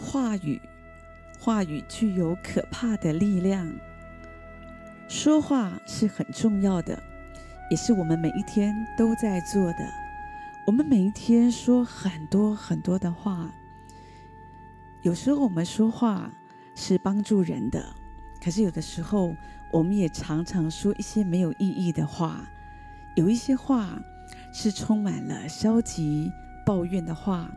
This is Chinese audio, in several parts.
话语，话语具有可怕的力量。说话是很重要的，也是我们每一天都在做的。我们每一天说很多很多的话，有时候我们说话是帮助人的，可是有的时候我们也常常说一些没有意义的话，有一些话是充满了消极抱怨的话。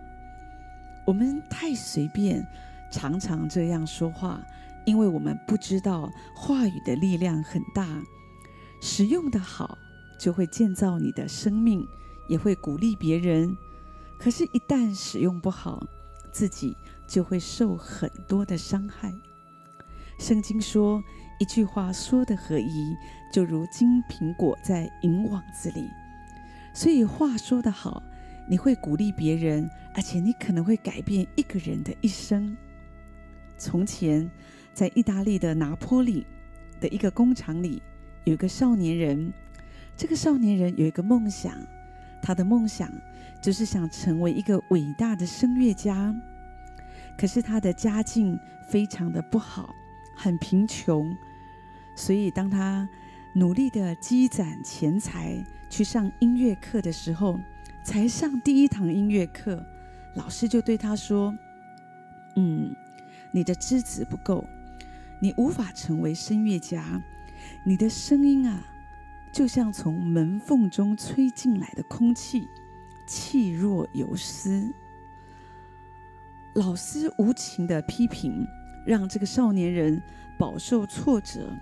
我们太随便，常常这样说话。因为我们不知道话语的力量很大，使用的好就会建造你的生命，也会鼓励别人。可是，一旦使用不好，自己就会受很多的伤害。圣经说，一句话说的合宜，就如金苹果在银网子里。所以，话说得好，你会鼓励别人，而且你可能会改变一个人的一生。从前，在意大利的拿坡里的一个工厂里，有个少年人。这个少年人有一个梦想，他的梦想就是想成为一个伟大的声乐家。可是他的家境非常的不好，很贫穷。所以当他努力的积攒钱财去上音乐课的时候，才上第一堂音乐课，老师就对他说：“嗯，你的资质不够。”你无法成为声乐家，你的声音啊，就像从门缝中吹进来的空气，气若游丝。老师无情的批评，让这个少年人饱受挫折。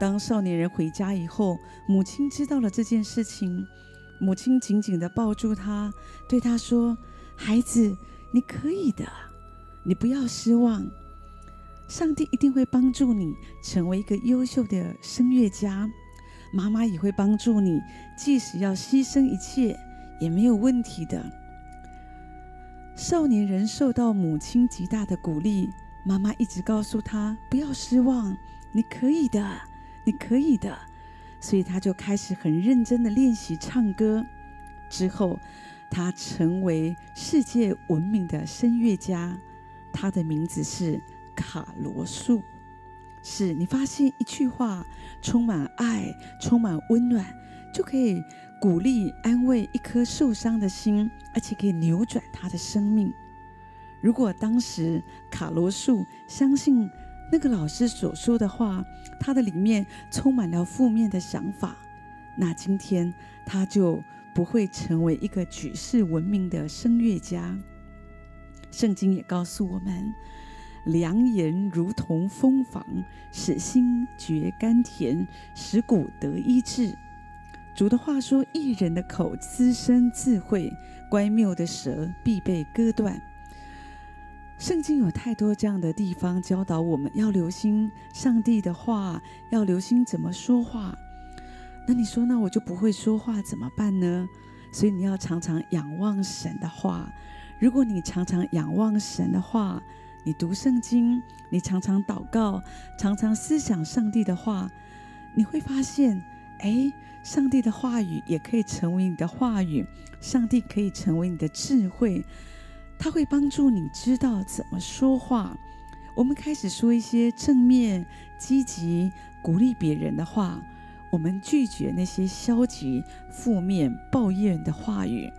当少年人回家以后，母亲知道了这件事情，母亲紧紧的抱住他，对他说：“孩子，你可以的，你不要失望。”上帝一定会帮助你成为一个优秀的声乐家，妈妈也会帮助你，即使要牺牲一切也没有问题的。少年人受到母亲极大的鼓励，妈妈一直告诉他不要失望，你可以的，你可以的。所以他就开始很认真的练习唱歌。之后，他成为世界闻名的声乐家，他的名字是。卡罗素，是你发现一句话充满爱、充满温暖，就可以鼓励、安慰一颗受伤的心，而且可以扭转他的生命。如果当时卡罗素相信那个老师所说的话，他的里面充满了负面的想法，那今天他就不会成为一个举世闻名的声乐家。圣经也告诉我们。良言如同蜂房，使心觉甘甜，使骨得医治。主的话说：一人的口滋生智慧，乖谬的舌必被割断。圣经有太多这样的地方教导我们要留心上帝的话，要留心怎么说话。那你说，那我就不会说话怎么办呢？所以你要常常仰望神的话。如果你常常仰望神的话，你读圣经，你常常祷告，常常思想上帝的话，你会发现，哎，上帝的话语也可以成为你的话语，上帝可以成为你的智慧，他会帮助你知道怎么说话。我们开始说一些正面、积极、鼓励别人的话，我们拒绝那些消极、负面、抱怨的话语。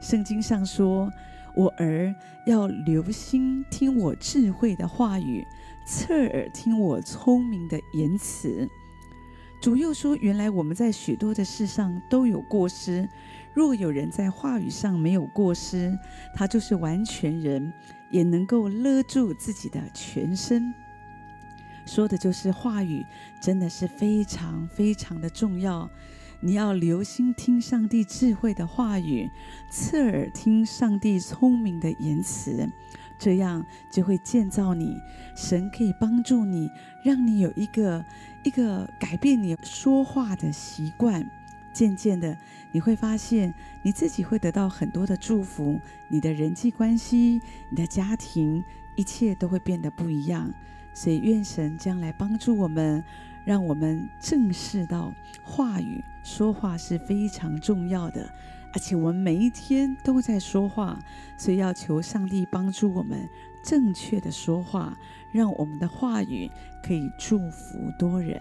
圣经上说。我儿要留心听我智慧的话语，侧耳听我聪明的言辞。主又说：原来我们在许多的事上都有过失，若有人在话语上没有过失，他就是完全人，也能够勒住自己的全身。说的就是话语，真的是非常非常的重要。你要留心听上帝智慧的话语，侧耳听上帝聪明的言辞，这样就会建造你。神可以帮助你，让你有一个一个改变你说话的习惯。渐渐的，你会发现你自己会得到很多的祝福，你的人际关系、你的家庭，一切都会变得不一样。所以，愿神将来帮助我们。让我们正视到话语说话是非常重要的，而且我们每一天都在说话，所以要求上帝帮助我们正确的说话，让我们的话语可以祝福多人。